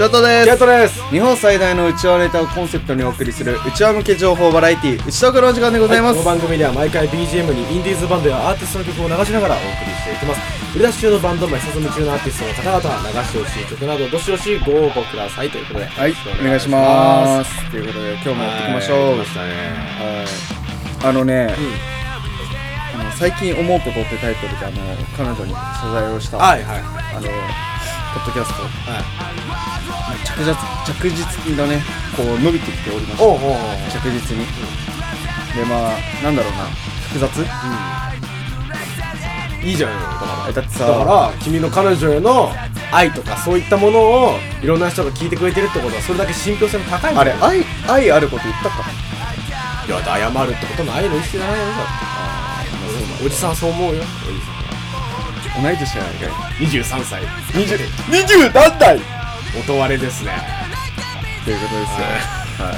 ショートでキャッすトです。日本最大のうちわネタをコンセプトにお送りするうちわ向け情報バラエティうちとくのお時間でございます、この番組では毎回 BGM にインディーズバンドやアーティストの曲を流しながらお送りしていきます。売り出し中のバンド名さずむ中のアーティストの方々流してほしい曲などどしどしご応募くださいということではいお願いします。ということで今日もやっていきましょう。はい。来ましたねはいあのね、あの最近思うことってタイトルであの彼女に謝罪をした、はいはい。あのポッドキャスト。はい。着実着実にだねこう伸びてきておりましておうおうおう。着実に。でまあなんだろうな。複雑？いいじゃん。よだから。だってさだから君の彼女への愛とかそういったものをいろんな人が聞いてくれてるってことはそれだけ信憑性の高いあれ愛愛あること言ったか？いや謝るってことの愛の意識じゃないよだっておじさんはそう思うよ。おじさん同い年じゃないかい。23歳。20 20何代音割れですね。ということですよ。はい。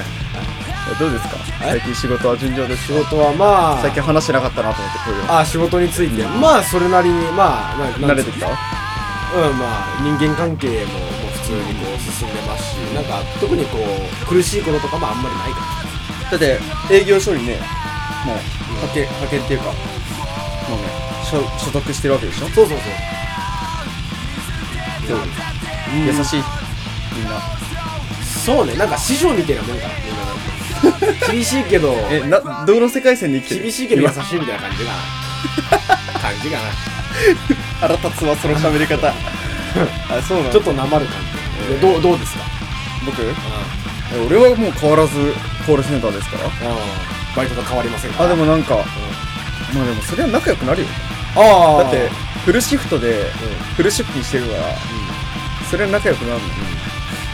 えどうですか？はい。最近仕事は順調です仕事はまあ最近話してなかったなと思ってこういうあ仕事について、まあそれなりにまあ慣れてきた？うんまあ人間関係ももう普通にこう進んでますしなんか特にこう苦しいこととかもあんまりないかだって営業所にねもう派遣派遣っていうか。もうね所所属してるわけでしょ？らそうそうそう。そう。うん。優しいみんな。そうね。なんか師匠みたいなもんかな 厳しいけど。えなどの世界線で生きてる？厳しいけど優今しいみたいな感じかな感じかな。腹立つわその喋り方。あそうなのちょっとなまる感じ。でどうどうですか？僕？え俺はもう変わらずコールセンターですから。バイトと変わりませんかあでもなんかまあでもそれは仲良くなるよあだってフルシフトでフル出勤してるからそれは仲良くなる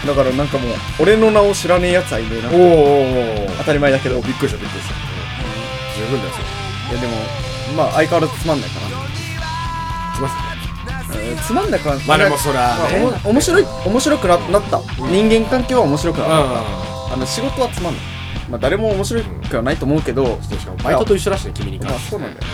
のだからなんかもう俺の名を知らねえやつはいねえな。おーお当たり前だけど。いびっくりしたびっくりした。十分だよそれ。やでもまあ相変わらずつまんないかなしますえーつまんないかなまあでもそらまあねおも面白い面白くななった。人間関係は面白くなった。うあの仕事はつまんない。まあ誰も面白くはないと思うけどんしかもバイトと一緒だしね君にまあ関してそうなんだよ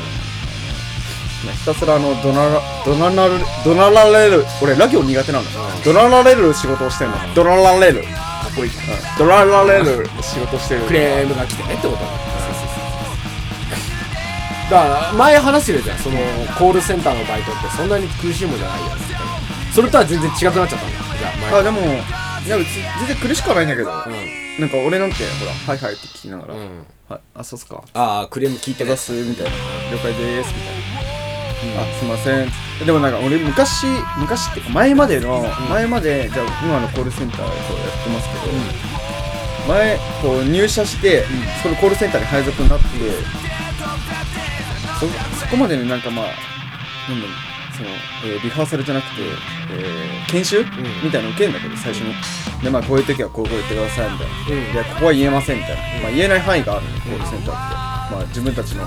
ひたすらあの怒鳴ら怒鳴られる怒鳴られる俺ラ行苦手なんだ。うん。怒鳴られる仕事をしてんの。怒鳴られる。かっこいい。怒鳴られる仕事してる。クレームが来てねってこと。だから前話してるじゃん。そのコールセンターのバイトってそんなに苦しいもんじゃないよみたいなそれとは全然違くなっちゃったんだじゃあ前。あでもいや全然苦しくはないんだけど。なんか俺なんてほら「はいはい」って聞きながら「うん、うん、はいあそうっすか。ああクレーム聞いて手出す」みたいな「了解です」みたいな「あすいません」でもなんか俺昔昔っていうか前までの、前までじゃあ今のコールセンターでこうやってますけど、前こう入社して、そのコールセンターに配属になって、そそこまでになんかまあなんだろうその、えーリハーサルじゃなくて、えー研修、みたいなの受けんだけど最初にでまあこういう時はこうこう言ってくださいみたいな、うん。いやここは言えませんみたいな、まあ、言えない範囲があるのコールセンターって、まあ、自分たちの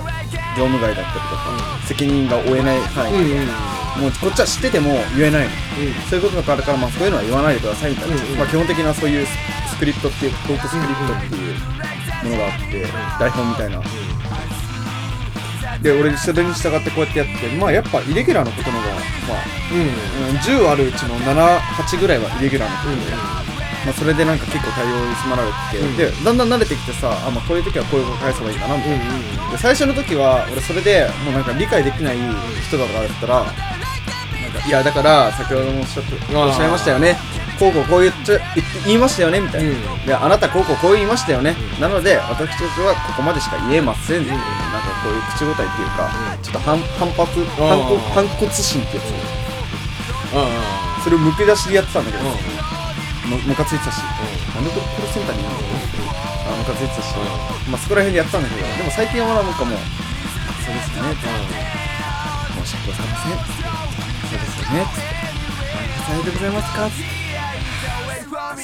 業務外だったりとか、責任が負えない範囲うんうんうん。もうこっちは知ってても言えないの。うん。そういうことがあるから、まあ、そういうのは言わないでくださいみたいな、うんうん。まあ、基本的なそういうススクリプトっていうトークスクリプトっていうものがあって、台本みたいな、で俺それに従ってこうやってやってまあやっぱイレギュラーのことの方がまあ、うん。うん、10あるうちの78ぐらいはイレギュラーのことで、まあ、それでなんか結構対応に迫られて、うん。でだんだん慣れてきてさあ、まあ、こういう時はこういうこと返せばいいかなみたいな、うんで最初の時は俺それでもうなんか理解できない人だからだったらなんかいやだから先ほどもおっしゃおっしゃいましたよね。こうこうこう言っちゃ言いましたよねみたいな、うん。であなたこうこうこう言いましたよね、うん。なので私たちはここまでしか言えません、ん。なんかこういう口答えっていうか、うん。ちょっと反反発反骨心ってやつ。うん。うん。それをむき出しでやってたんだけど、ムカついてたし、なんでこれコールセンターにいるの？あムカついてたし、まあそこら辺でやってたんだけどでも最近はなんかもうそうですよね。って申し訳ございません。そうですよね。つって「さようでございますか?」つって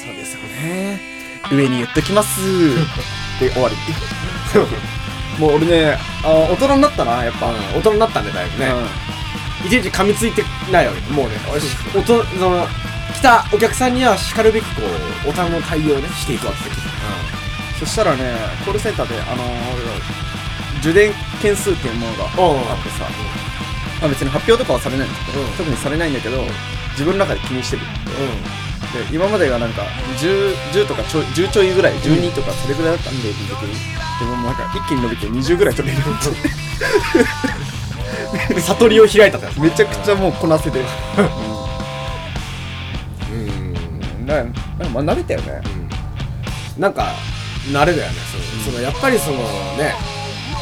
「そうですよね。上に言っときます」で終わり。もう俺ねあ大人になったな。やっぱ、大人になったんでだいぶね。いちいち噛みついてないわけ。もうねおとその来たお客さんにはしかるべきこう大人の対応をねしていくわけ。ですそしたらねコールセンターであの受電件数っていうものがう。んあってさ、まあ、別に発表とかはされないんだけど、うん。特にされないんだけど自分の中で気にしてる。うで今までがなんか 10, 10とかちょい10ちょいぐらい12とかそれぐらいだったんで平均的に。でもなんか一気に伸びて20ぐらい取れる。ように悟りを開いた めちゃくちゃもうこなせてる なんかまあ慣れたよね。なんか慣れだよね。その,、そのやっぱりそのね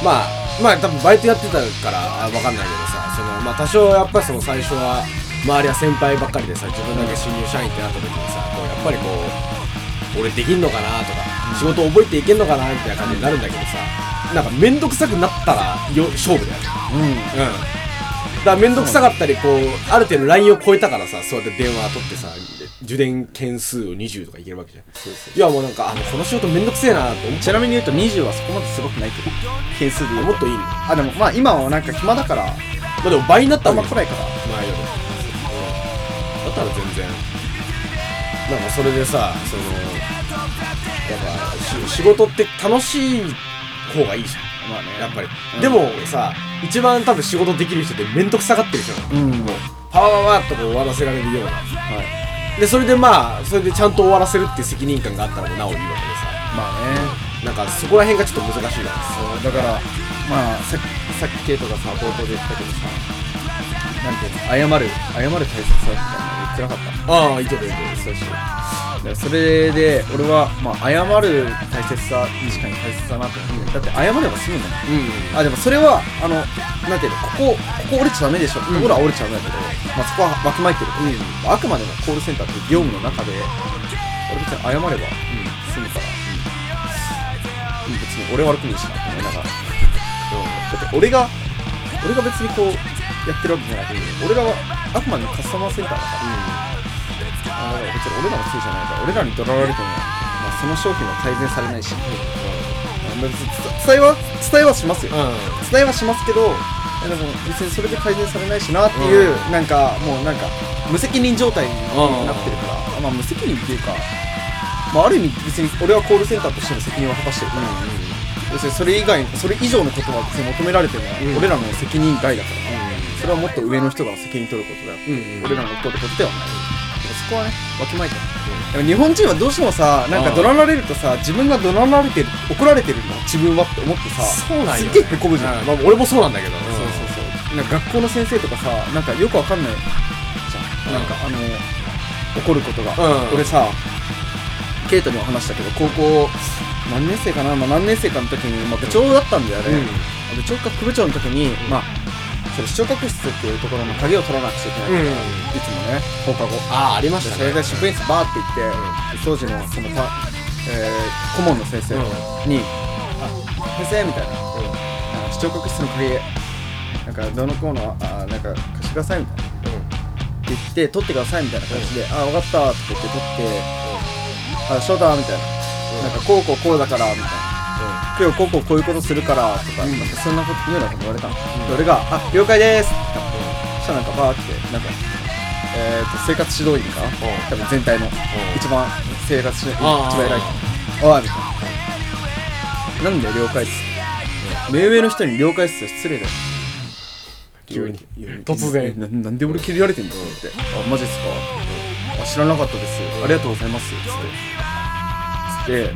まあまあ多分バイトやってたからあ分かんないけどさそのまあ多少やっぱりその最初は周りは先輩ばっかりでさ自分だけ新入社員ってなった時にさこうやっぱりこう俺できんのかなとか仕事覚えていけんのかなみたいな感じになるんだけどさなんか面倒くさくなったらよ勝負だよね。うん。うんだから面倒くさかったりこうある程度ラインを超えたからさそうやって電話取ってさ受電件数を20とかいけるわけじゃん。そうそういやもうなんかあのこの仕事めんどくせえなって思っちちなみに言うと20はそこまですごくないけど件数で言うもっといいんだあでもまあ今はなんか暇だから。まあでも倍になったあん。わけま来ないから。前よ。りだったら全然。なんかそれでさそのやっぱし仕事って楽しい方がいいじゃまあね。んやっぱり、うん。でもさ一番多分仕事できる人って面倒くさがってる人なのうん。もうパワーワーっとこう終わらせられるような。はい。でそれでまあそれでちゃんと終わらせるっていう責任感があったらもうなおいいわけでさ。まあね。なんかそこら辺がちょっと難しいわそうだからまあささっきケイトがさ冒頭で言ったけどさなんていうの謝る謝る大切さみたいなの言ってなかった？ああいけるいけるそうしだからそれで俺は、まあ、謝る大切さ確かに大切だなと思って、だって謝れば済むんだもん。うん。あでもそれはあのなんていうのここここ折れちゃダメでしょ。ころは折れちゃダメだけど、まあ、そこはわきまえてる。から、あくまでもコールセンターっていう業務の中で俺別に謝れば済むから、うん。別に俺悪くねえしなって思いながら。だって俺が俺が別にこうやってるわけじゃなくて俺らはあくまでもカスタマーセンターだからあだから別に俺らのせいじゃないから俺らに怒られても、まあ、その商品は改善されないし、まあ別に伝えは伝えはしますよ。うん。伝えはしますけどえでも別にそれで改善されないしなっていう、なんかもうなんか無責任状態になってるから、まあ無責任っていうか、まあ、ある意味別に俺はコールセンターとしての責任を果たしてる。から、要するにそれ以外それ以上のことは別に求められてるのは、うん。俺らの責任外だから、それはもっと上の人が責任取ることだよ、うんうん俺らの取ることではない、そこはねわきまえてでも日本人はどうしてもさなんか怒鳴られるとさ自分が怒鳴られてる怒られてるんだ自分はって思ってさそうなんよすっげえへこむじゃん、うん。まあ俺もそうなんだけど。そうそうそう。なんか学校の先生とかさなんかよくわかんないじゃん、うん。なんかあの怒ることが、うん。俺さケイトにも話したけど高校何年生かな、まあ、何年生かの時に、まあ、部長だったんだよね、部長か副部長の時に、まあそれ視聴覚室っていうところの鍵を取らなくちゃいけないから、いつもね。放課後。ああありまでしたね。それで職員室バーって行って、当時のそのた、えー顧問の先生に「あ先生」みたいな。あ視聴覚室の鍵なんかどのコーナーあなんか貸してくださいみたいな。って言って取ってくださいみたいな形で「あ分かった」って言って取って「あ翔太」みたいな「なんかこうこうこうだから」みたいな「今日こうこうこういうことするから」とか,、うん。なんかそんなこと言うようなこと言われたの、で俺が「あ了解です」ってそしたらなんかバーってなんかえー、と生活指導員か多分全体の一番生活指導員一番偉い人。おいみたいな。なんで了解っす？目上の人に了解っすよ。失礼だよ。急に。突然。ななんで俺切られてんだって。あマジっすか？あ知らなかったです。ありがとうございます。つって。つって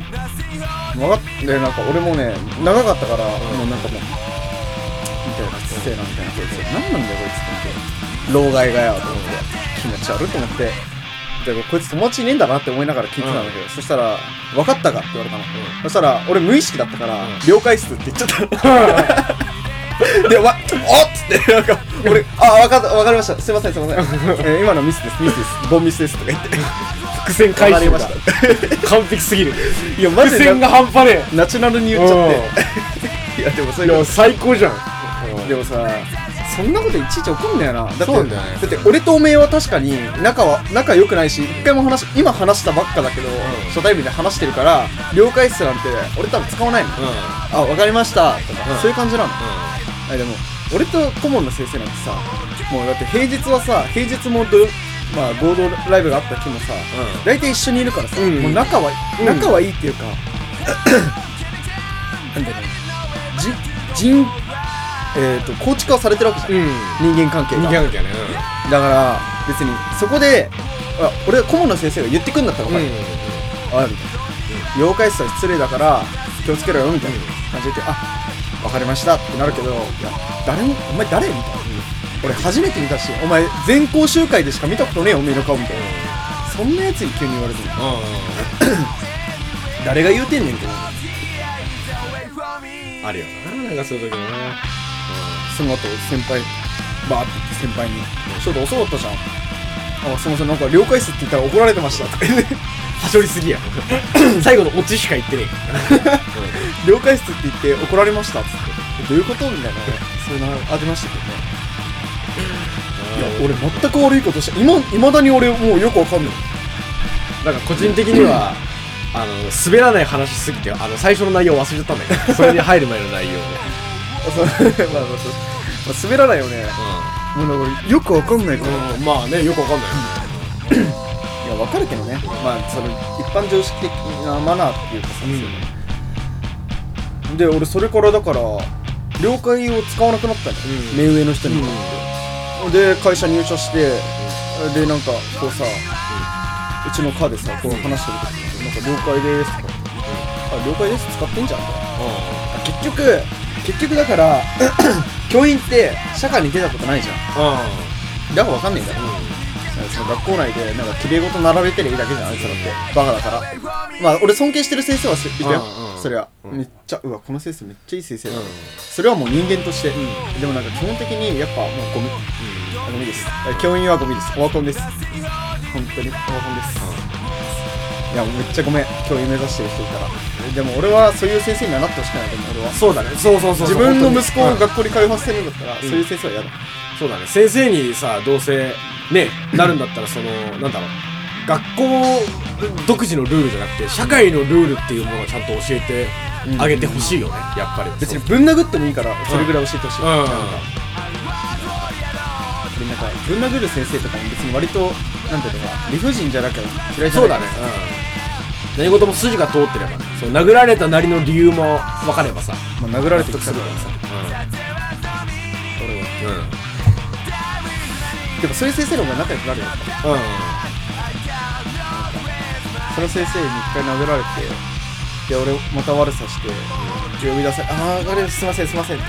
分かってなんか俺もね長かったから、もうなんかもうみたいな失礼なみたいなこいつ何なんだよこいつって思って老害がよと思って気持ち悪いと思ってでこいつ友達いねえんだなって思いながら聞いてたんだけど、そしたら「分かったか?」って言われたの、そしたら俺無意識だったから「了解っす」って言っちゃったの で、お前、おっつって、なんか、俺、あ、わかった、わかりました。すいません、すいません。えー今のミスです、ミスです。ボンミスです。とか言って。伏線回収が。完璧すぎる。いや、マジで。伏線がな、半端ねナチュラルに言っちゃって。いや、でもそいや最高じゃん。でもさ、そんなこといちいち怒んだよな。だって、そうなんだよね。だって俺とおめえは確かに仲は、仲良くないし、一回も話し、今話したばっかだけど、初対面で話してるから、了解っすなんて、俺多分使わないの。あ、わかりました。とか、うん。そういう感じなの。あでも俺と顧問の先生なんてさもうだって平日はさ平日もどまあ合同ライブがあった日もさ大体一緒にいるからさ、うん。もう仲は、うん。仲はいいっていうか なんだろうねじ人えっ、と構築はされてるわけじゃん、うん。人間関係が。人間関係ね。だから別にそこであ俺顧問の先生が言ってくんだったら分かる、あみたいな。妖怪室は失礼だから気をつけろよみたいな感じで言ってあ分かりましたってなるけどいや誰もお前誰？みたいな、俺初めて見たしお前全校集会でしか見たことねえよおめえの顔みたいな。そんなやつに急に言われても 誰が言うてんねんって思うあるよななんかそういう時もねその後先輩バーって言って先輩に「ちょっと遅かったじゃん」あすいませんなんか了解室って言ったら怒られてましたとか言って。はしょりすぎや。最後のオチしか言ってね 了解室って言って怒られましたっつって。どういうこと？みたいなそういうのありましたけどね俺全く悪いことして今いまだに俺もうよくわかんない。なんか個人的にはあの滑らない話すぎてあの最初の内容忘れちゃったんだけどそれに入る前の内容ね まあまあそう。まあ滑らないよね。もうなんかよくわかんないから、うん、まあねよくわかんないよね。いやわかるけどね。まあその一般常識的なマナーっていうかさ、で俺それからだから了解を使わなくなったの、うん。目上の人に。も、で会社入社して、でなんかこうさ、うちの課でさこう話してる時になんか了解です」とか「あ了解です使ってんじゃん」と。かあ結局結局だから 教員って社会に出たことないじゃん。うだからわかんないん。だよ、その学校内でなんか綺麗事並べてりゃいいだけじゃんあいつらって。バカだから。まあ俺尊敬してる先生はすいたよ、うんうんそれは、うん。めっちゃうわこの先生めっちゃいい先生だ、うん。それはもう人間として、ん。でもなんか基本的にやっぱもうゴミ、あゴミです。教員はゴミです。オワコンです。本当に。オワコンです、いやめっちゃごめん。教員目指してる人いたら。でも俺はそういう先生にはなってほしくないでも俺は。そうだね。そうそうそう自分の息子をうん。学校に通わせてるんだったら、そういう先生は嫌だ。そうだね。先生にさどうせねなるんだったらそのなんだろう。学校独自のルールじゃなくて社会のルールっていうものをちゃんと教えてあげてほしいよね。やっぱり。別にぶん殴ってもいいからそれぐらい教えてほしい、うん。なんかでなんかぶん殴る先生とかも別に割となんていうのかな理不尽じゃなくて嫌いじゃない。そうだね、うん、何事も筋が通ってればね。そう殴られたなりの理由も分かればさ。まあ、殴られてきたからさ。俺は。でもそういう先生の方が仲良くなるよ。うんうんその先生に一回殴られてで俺また悪さして呼び出されあああれす。いません。すいませんって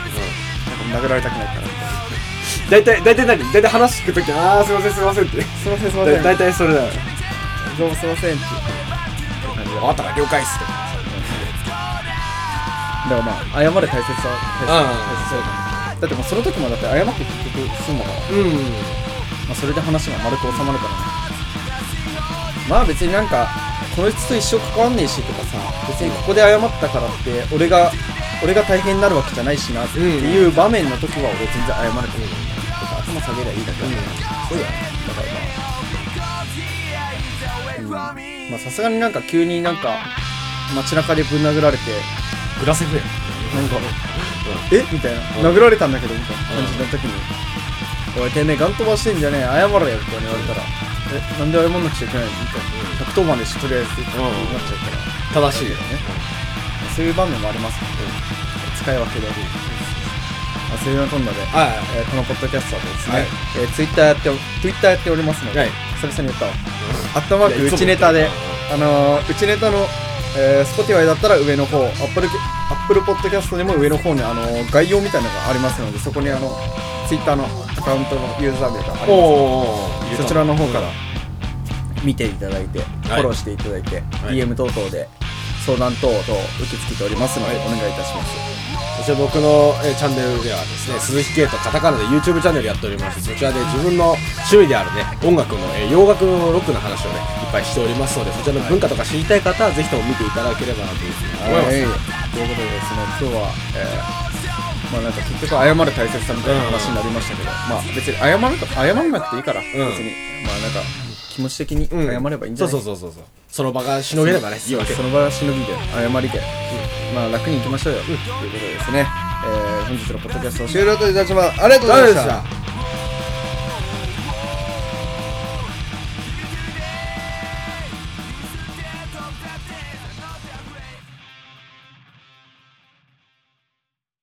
なんか殴られたくないからみたいな大体大体何大体話聞くときああすいません。すいませんって。すいません。すいません。大体それだよどうもすいませんって。分かったから了解っすとだからまあ謝れ大切さ大切さだだってもうその時もだって謝って結局済んだから。うん。まあ、それで話が丸く収まるからね。まあ別になんかこの人と一生関わんねえしとかさ別にここで謝ったからって俺が俺が大変になるわけじゃないしなっていう場面の時は俺全然謝れてる、とか頭下げりゃいいだけだから、そうだよ。ねだからまあ。うん。まあさすがになんか急になんか街中でぶん殴られてグラセフやなんか、え？みたいな、殴られたんだけどみたいな感じの時に、おい、てめえ、ガン飛ばしてんじゃねえ、謝れよって言われたら、え、なんで謝んなくちゃいけないのみたいな、110番でし、とりあえずってなっちゃうから、正しいよねそういう場面もありますので、使い分けで。まあ、そういうようなこんなで、はいえーこのポッドキャストはですね、はいえー、ツイッターやって、ツイッターやっておりますので、はい久々に言ったわ。アットマークいやいつもうちネタでうん、あのー、うちネタの、えー、Spotify だったら上の方、Apple、Apple Podcast でも上の方に、あのー、概要みたいなのがありますので、そこにあの、Twitter のアカウントのユーザー名がありますの。でそちらの方から見ていただいて、フォローしていただいて、はい。DM 等々で相談等々受け付けておりますので、はい。お願いいたします。そして僕の、えーチャンネルではですね鈴木圭とカタカナで YouTube チャンネルやっておりましてそちらで自分の趣味であるね音楽の、えー洋楽のロックの話をねいっぱいしておりますのでそちらの文化とか知りたい方はぜひとも見ていただければなというふうに思います、はい、ということでですね、今日は、えーまあなんか結局謝る大切さみたいな話になりましたけど、まあ別に謝ると謝らなくていいから、別に。まあなんか気持ち的に謝ればいいんじゃない、そうそうそうそうそう。その場がしのげればねいいわけその場はしのぎで謝りで、まあ楽に行きましょうよ、ということでですね、えー本日のポッドキャストを終了といたします。ありがとうございました。た